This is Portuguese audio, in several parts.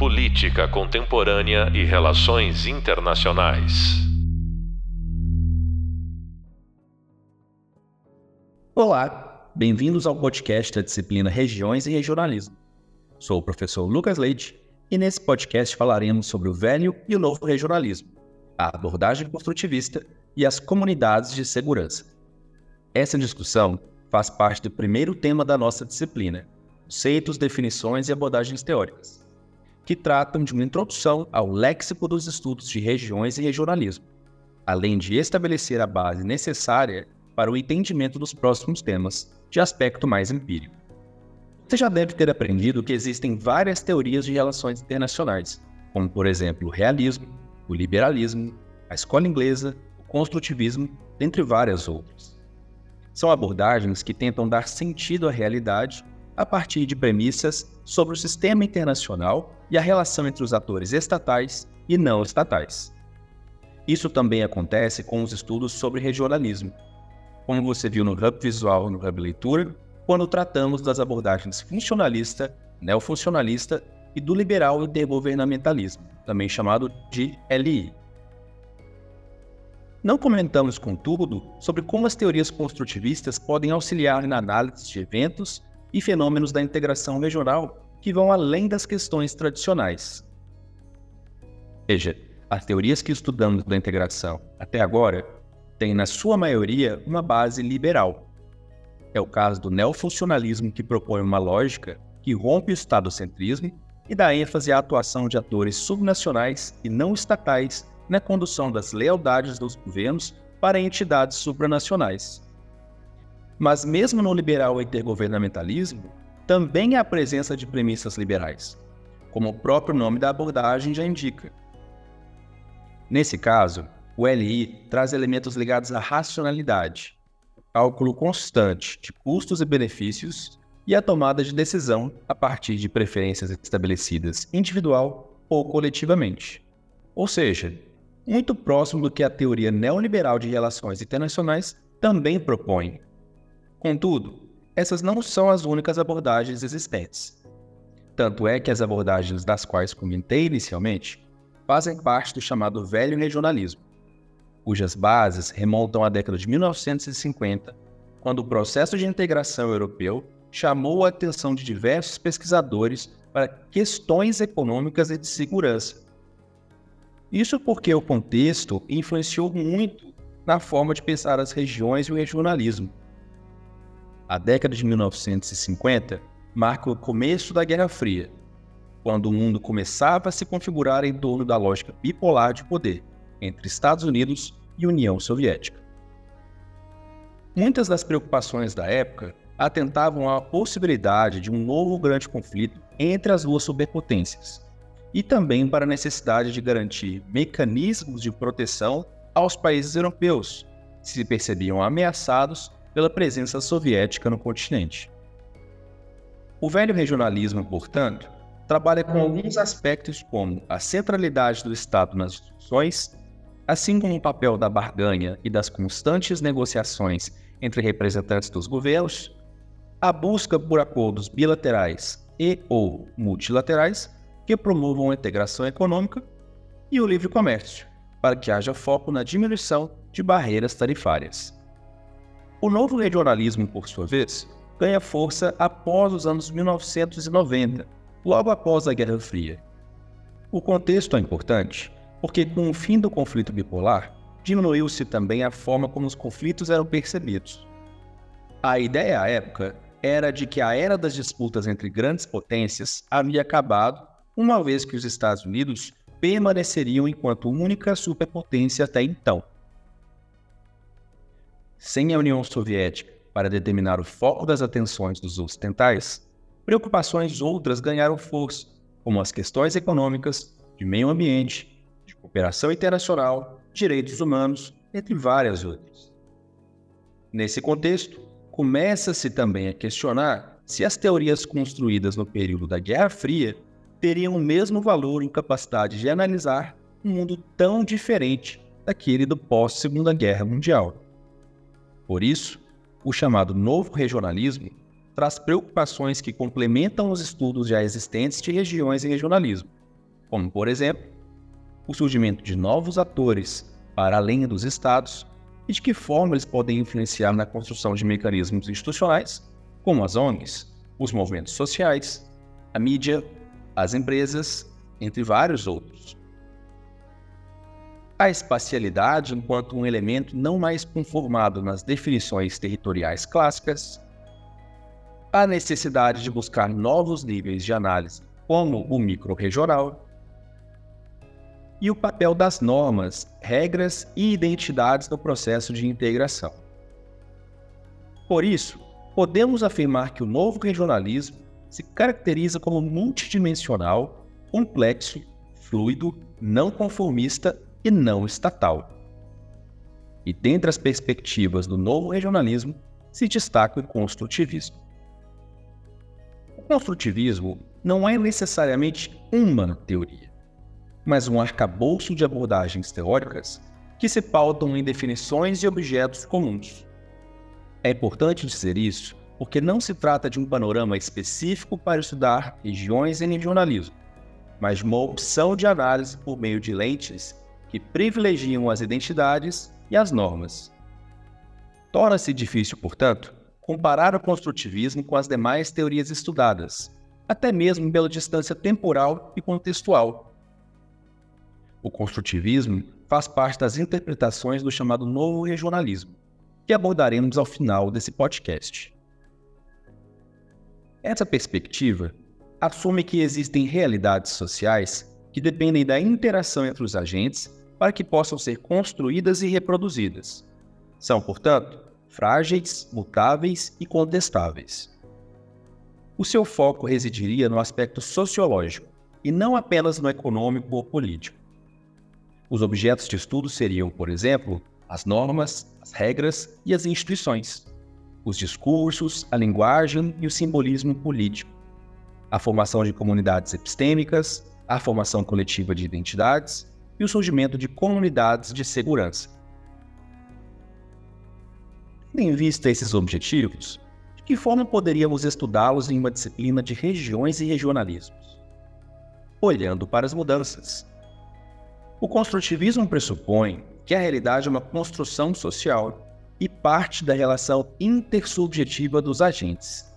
Política Contemporânea e Relações Internacionais. Olá, bem-vindos ao podcast da disciplina Regiões e Regionalismo. Sou o professor Lucas Leite e nesse podcast falaremos sobre o velho e o novo regionalismo, a abordagem construtivista e as comunidades de segurança. Essa discussão faz parte do primeiro tema da nossa disciplina, conceitos, definições e abordagens teóricas que tratam de uma introdução ao léxico dos estudos de regiões e regionalismo, além de estabelecer a base necessária para o entendimento dos próximos temas, de aspecto mais empírico. Você já deve ter aprendido que existem várias teorias de relações internacionais, como, por exemplo, o realismo, o liberalismo, a escola inglesa, o construtivismo, dentre várias outras. São abordagens que tentam dar sentido à realidade a partir de premissas sobre o sistema internacional e a relação entre os atores estatais e não estatais. Isso também acontece com os estudos sobre regionalismo, como você viu no Hub Visual e no Hub Leitura, quando tratamos das abordagens funcionalista, neofuncionalista e do liberal intergovernamentalismo, também chamado de LI. Não comentamos, contudo, sobre como as teorias construtivistas podem auxiliar na análise de eventos e fenômenos da integração regional que vão além das questões tradicionais. Veja, as teorias que estudamos da integração até agora têm, na sua maioria, uma base liberal. É o caso do neofuncionalismo, que propõe uma lógica que rompe o estadocentrismo e dá ênfase à atuação de atores subnacionais e não estatais na condução das lealdades dos governos para entidades supranacionais. Mas mesmo no liberal intergovernamentalismo, também há a presença de premissas liberais, como o próprio nome da abordagem já indica. Nesse caso, o LI traz elementos ligados à racionalidade, cálculo constante de custos e benefícios e a tomada de decisão a partir de preferências estabelecidas individual ou coletivamente. Ou seja, muito próximo do que a teoria neoliberal de relações internacionais também propõe, Contudo, essas não são as únicas abordagens existentes. Tanto é que as abordagens das quais comentei inicialmente fazem parte do chamado velho regionalismo, cujas bases remontam à década de 1950, quando o processo de integração europeu chamou a atenção de diversos pesquisadores para questões econômicas e de segurança. Isso porque o contexto influenciou muito na forma de pensar as regiões e o regionalismo, a década de 1950 marca o começo da Guerra Fria, quando o mundo começava a se configurar em torno da lógica bipolar de poder entre Estados Unidos e União Soviética. Muitas das preocupações da época atentavam à possibilidade de um novo grande conflito entre as duas superpotências, e também para a necessidade de garantir mecanismos de proteção aos países europeus, se percebiam ameaçados pela presença soviética no continente. O velho regionalismo, portanto, trabalha com alguns aspectos como a centralidade do Estado nas instituições, assim como o papel da barganha e das constantes negociações entre representantes dos governos, a busca por acordos bilaterais e ou multilaterais que promovam a integração econômica e o livre comércio, para que haja foco na diminuição de barreiras tarifárias. O novo regionalismo, por sua vez, ganha força após os anos 1990, logo após a Guerra Fria. O contexto é importante porque, com o fim do conflito bipolar, diminuiu-se também a forma como os conflitos eram percebidos. A ideia à época era de que a era das disputas entre grandes potências havia acabado, uma vez que os Estados Unidos permaneceriam enquanto única superpotência até então sem a União Soviética para determinar o foco das atenções dos ocidentais, preocupações outras ganharam força, como as questões econômicas, de meio ambiente, de cooperação internacional, direitos humanos, entre várias outras. Nesse contexto, começa-se também a questionar se as teorias construídas no período da Guerra Fria teriam o mesmo valor em capacidade de analisar um mundo tão diferente daquele do pós-Segunda Guerra Mundial. Por isso, o chamado novo regionalismo traz preocupações que complementam os estudos já existentes de regiões e regionalismo, como, por exemplo, o surgimento de novos atores para além dos estados e de que forma eles podem influenciar na construção de mecanismos institucionais, como as ONGs, os movimentos sociais, a mídia, as empresas, entre vários outros. A espacialidade, enquanto um elemento não mais conformado nas definições territoriais clássicas, a necessidade de buscar novos níveis de análise, como o micro-regional, e o papel das normas, regras e identidades no processo de integração. Por isso, podemos afirmar que o novo regionalismo se caracteriza como multidimensional, complexo, fluido, não conformista e não estatal. E dentre as perspectivas do novo regionalismo se destaca o construtivismo. O construtivismo não é necessariamente uma teoria mas um arcabouço de abordagens teóricas que se pautam em definições de objetos comuns. É importante dizer isso porque não se trata de um panorama específico para estudar regiões em regionalismo, mas de uma opção de análise por meio de lentes que privilegiam as identidades e as normas. Torna-se difícil, portanto, comparar o construtivismo com as demais teorias estudadas, até mesmo pela distância temporal e contextual o construtivismo faz parte das interpretações do chamado novo regionalismo, que abordaremos ao final desse podcast. Essa perspectiva assume que existem realidades sociais que dependem da interação entre os agentes para que possam ser construídas e reproduzidas. São, portanto, frágeis, mutáveis e contestáveis. O seu foco residiria no aspecto sociológico e não apenas no econômico ou político. Os objetos de estudo seriam, por exemplo, as normas, as regras e as instituições, os discursos, a linguagem e o simbolismo político, a formação de comunidades epistêmicas, a formação coletiva de identidades e o surgimento de comunidades de segurança. Tendo em vista esses objetivos, de que forma poderíamos estudá-los em uma disciplina de regiões e regionalismos? Olhando para as mudanças, o construtivismo pressupõe que a realidade é uma construção social e parte da relação intersubjetiva dos agentes.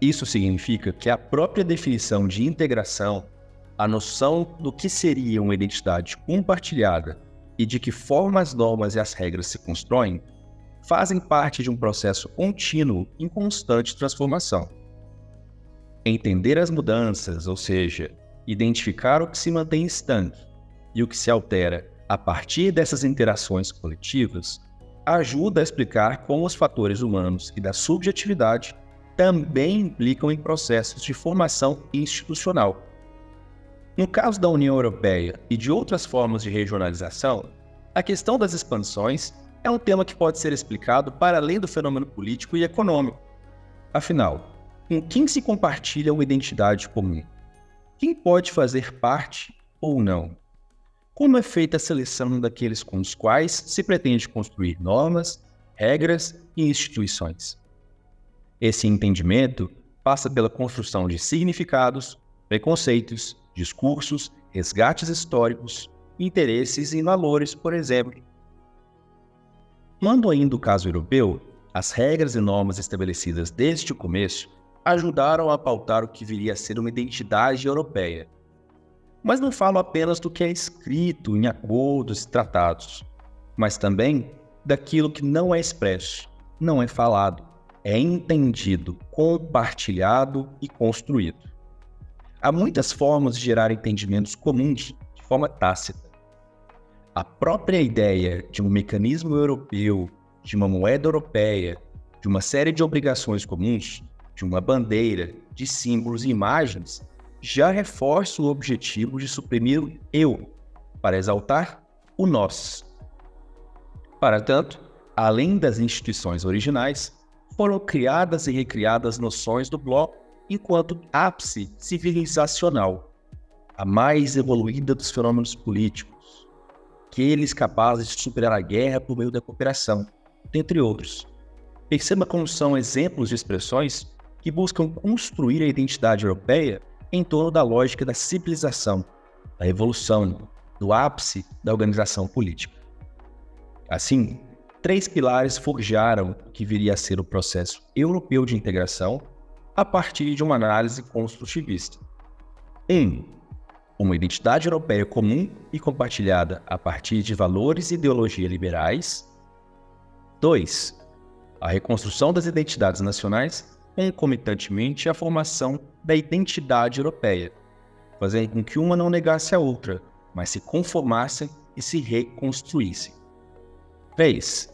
Isso significa que a própria definição de integração, a noção do que seria uma identidade compartilhada e de que forma as normas e as regras se constroem, fazem parte de um processo contínuo em constante transformação. Entender as mudanças, ou seja, identificar o que se mantém estanque e o que se altera a partir dessas interações coletivas ajuda a explicar como os fatores humanos e da subjetividade também implicam em processos de formação institucional. No caso da União Europeia e de outras formas de regionalização, a questão das expansões é um tema que pode ser explicado para além do fenômeno político e econômico. Afinal, com quem se compartilha uma identidade comum? Quem pode fazer parte ou não? Como é feita a seleção daqueles com os quais se pretende construir normas, regras e instituições? Esse entendimento passa pela construção de significados, preconceitos, discursos, resgates históricos, interesses e valores, por exemplo. Quando ainda o caso europeu, as regras e normas estabelecidas desde o começo ajudaram a pautar o que viria a ser uma identidade europeia, mas não falo apenas do que é escrito em acordos e tratados, mas também daquilo que não é expresso, não é falado, é entendido, compartilhado e construído. Há muitas formas de gerar entendimentos comuns de forma tácita. A própria ideia de um mecanismo europeu, de uma moeda europeia, de uma série de obrigações comuns, de uma bandeira, de símbolos e imagens já reforça o objetivo de suprimir o eu, para exaltar o nós. Para tanto, além das instituições originais, foram criadas e recriadas noções do bloco enquanto ápice civilizacional, a mais evoluída dos fenômenos políticos, aqueles capazes de superar a guerra por meio da cooperação, dentre outros. Perceba como são exemplos de expressões que buscam construir a identidade europeia em torno da lógica da civilização, da evolução, do ápice da organização política. Assim, três pilares forjaram o que viria a ser o processo europeu de integração a partir de uma análise construtivista. 1. Um, uma identidade europeia comum e compartilhada a partir de valores e ideologia liberais. 2. A reconstrução das identidades nacionais concomitantemente à formação da identidade europeia, fazendo com que uma não negasse a outra, mas se conformassem e se reconstruíssem. 3.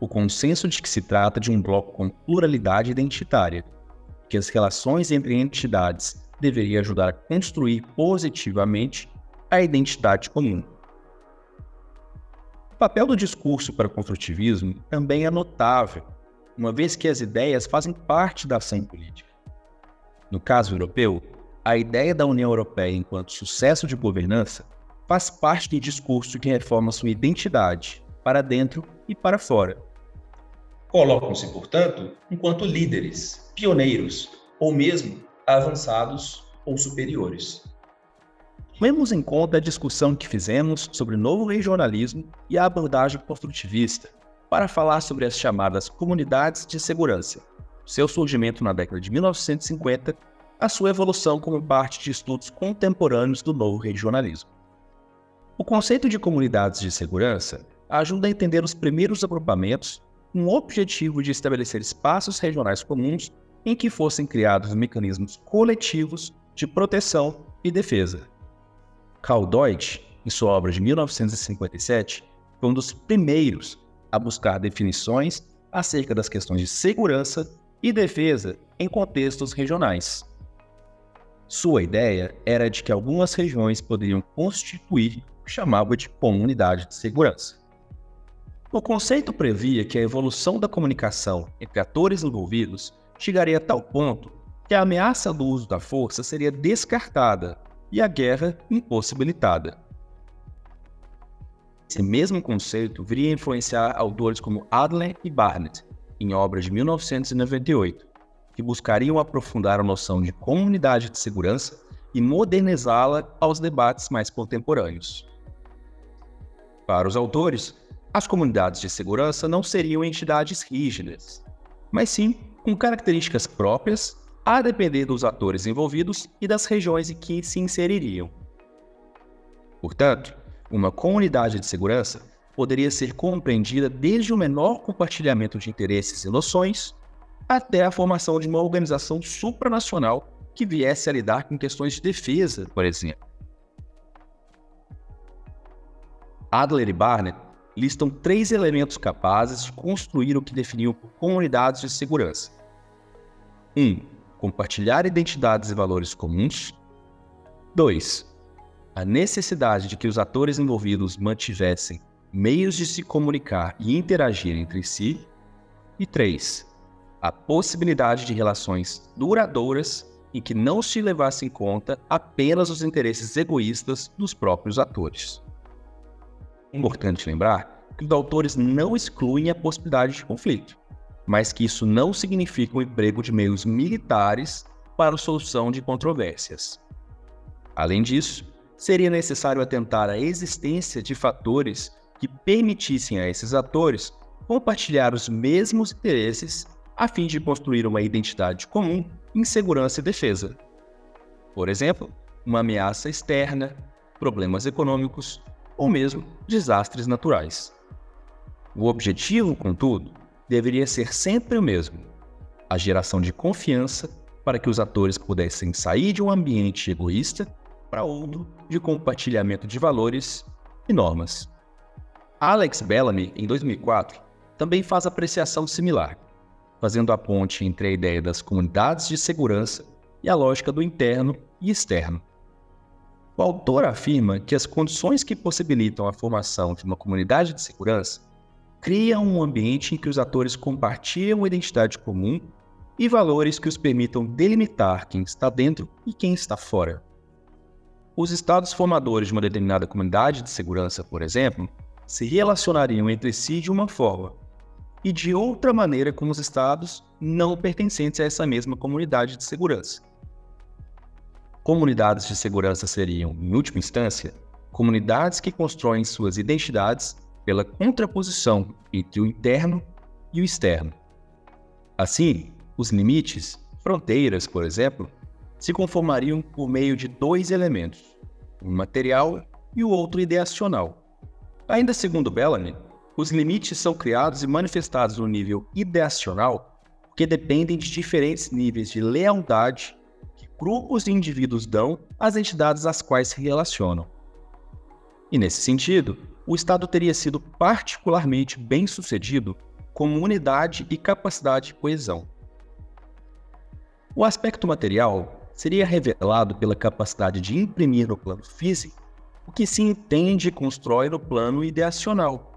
O consenso de que se trata de um bloco com pluralidade identitária, que as relações entre entidades deveria ajudar a construir positivamente a identidade comum. O papel do discurso para o construtivismo também é notável, uma vez que as ideias fazem parte da ação política. No caso europeu, a ideia da União Europeia enquanto sucesso de governança faz parte do discurso que reforma sua identidade, para dentro e para fora. Colocam-se, portanto, enquanto líderes, pioneiros ou mesmo avançados ou superiores. Lemos em conta a discussão que fizemos sobre o novo regionalismo e a abordagem construtivista para falar sobre as chamadas comunidades de segurança, seu surgimento na década de 1950, a sua evolução como parte de estudos contemporâneos do novo regionalismo. O conceito de comunidades de segurança ajuda a entender os primeiros agrupamentos com o objetivo de estabelecer espaços regionais comuns em que fossem criados mecanismos coletivos de proteção e defesa. Karl Deutsch, em sua obra de 1957, foi um dos primeiros a buscar definições acerca das questões de segurança e defesa em contextos regionais. Sua ideia era de que algumas regiões poderiam constituir o que chamava de comunidade de segurança. O conceito previa que a evolução da comunicação entre atores envolvidos chegaria a tal ponto que a ameaça do uso da força seria descartada e a guerra impossibilitada. Esse mesmo conceito viria a influenciar autores como Adler e Barnett em obras de 1998, que buscariam aprofundar a noção de comunidade de segurança e modernizá-la aos debates mais contemporâneos. Para os autores, as comunidades de segurança não seriam entidades rígidas, mas sim com características próprias, a depender dos atores envolvidos e das regiões em que se inseririam. Portanto, uma comunidade de segurança poderia ser compreendida desde o menor compartilhamento de interesses e noções até a formação de uma organização supranacional que viesse a lidar com questões de defesa, por exemplo. Adler e Barnett listam três elementos capazes de construir o que definiu comunidades de segurança. 1. Um, compartilhar identidades e valores comuns. 2. A necessidade de que os atores envolvidos mantivessem meios de se comunicar e interagir entre si. E 3. A possibilidade de relações duradouras em que não se levasse em conta apenas os interesses egoístas dos próprios atores. Importante lembrar que os autores não excluem a possibilidade de conflito, mas que isso não significa o emprego de meios militares para a solução de controvérsias. Além disso, seria necessário atentar à existência de fatores que permitissem a esses atores compartilhar os mesmos interesses a fim de construir uma identidade comum em segurança e defesa. Por exemplo, uma ameaça externa, problemas econômicos ou mesmo desastres naturais. O objetivo, contudo, deveria ser sempre o mesmo: a geração de confiança para que os atores pudessem sair de um ambiente egoísta para outro de compartilhamento de valores e normas. Alex Bellamy, em 2004, também faz apreciação similar, fazendo a ponte entre a ideia das comunidades de segurança e a lógica do interno e externo. O autor afirma que as condições que possibilitam a formação de uma comunidade de segurança criam um ambiente em que os atores compartilham uma identidade comum e valores que os permitam delimitar quem está dentro e quem está fora. Os estados formadores de uma determinada comunidade de segurança, por exemplo, se relacionariam entre si de uma forma, e de outra maneira com os estados não pertencentes a essa mesma comunidade de segurança. Comunidades de segurança seriam, em última instância, comunidades que constroem suas identidades pela contraposição entre o interno e o externo. Assim, os limites, fronteiras, por exemplo, se conformariam por meio de dois elementos, um material e o outro ideacional. Ainda segundo Bellamy, os limites são criados e manifestados no nível ideacional porque dependem de diferentes níveis de lealdade grupos de indivíduos dão às entidades às quais se relacionam. E nesse sentido, o Estado teria sido particularmente bem sucedido como unidade e capacidade de coesão. O aspecto material seria revelado pela capacidade de imprimir no plano físico o que se entende e constrói no plano ideacional,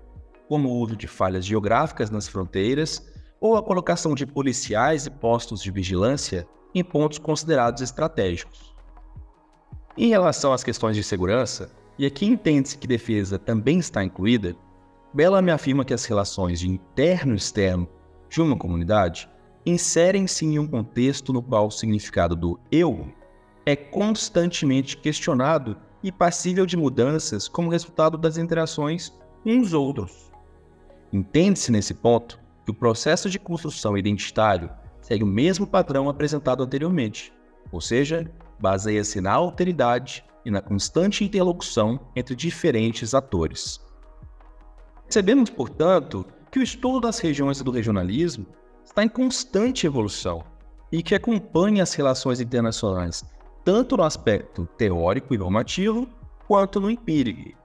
como o uso de falhas geográficas nas fronteiras ou a colocação de policiais e postos de vigilância em pontos considerados estratégicos. Em relação às questões de segurança, e aqui entende-se que defesa também está incluída, Bellamy afirma que as relações de interno e externo de uma comunidade inserem-se em um contexto no qual o significado do eu é constantemente questionado e passível de mudanças como resultado das interações uns outros. Entende-se nesse ponto que o processo de construção identitário segue o mesmo padrão apresentado anteriormente, ou seja, baseia-se na alteridade e na constante interlocução entre diferentes atores. Percebemos, portanto, que o estudo das regiões do regionalismo está em constante evolução e que acompanha as relações internacionais tanto no aspecto teórico e normativo quanto no empírico.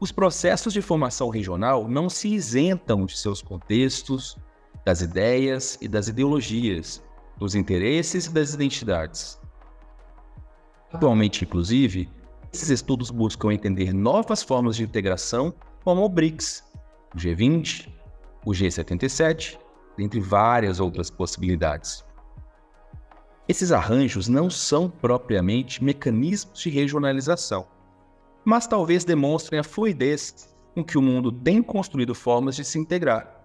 Os processos de formação regional não se isentam de seus contextos, das ideias e das ideologias, dos interesses e das identidades. Atualmente, inclusive, esses estudos buscam entender novas formas de integração, como o BRICS, o G20, o G77, entre várias outras possibilidades. Esses arranjos não são propriamente mecanismos de regionalização, mas talvez demonstrem a fluidez com que o mundo tem construído formas de se integrar.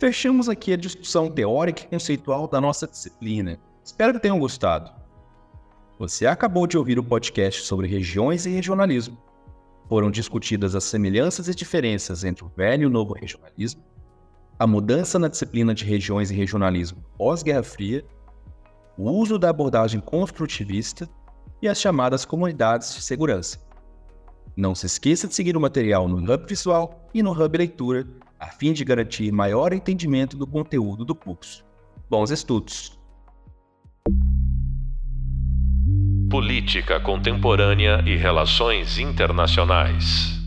Fechamos aqui a discussão teórica e conceitual da nossa disciplina. Espero que tenham gostado. Você acabou de ouvir o podcast sobre regiões e regionalismo. Foram discutidas as semelhanças e diferenças entre o velho e o novo regionalismo, a mudança na disciplina de regiões e regionalismo pós-Guerra Fria o uso da abordagem construtivista e as chamadas comunidades de segurança. Não se esqueça de seguir o material no Hub Visual e no Hub Leitura, a fim de garantir maior entendimento do conteúdo do curso. Bons estudos! Política Contemporânea e Relações Internacionais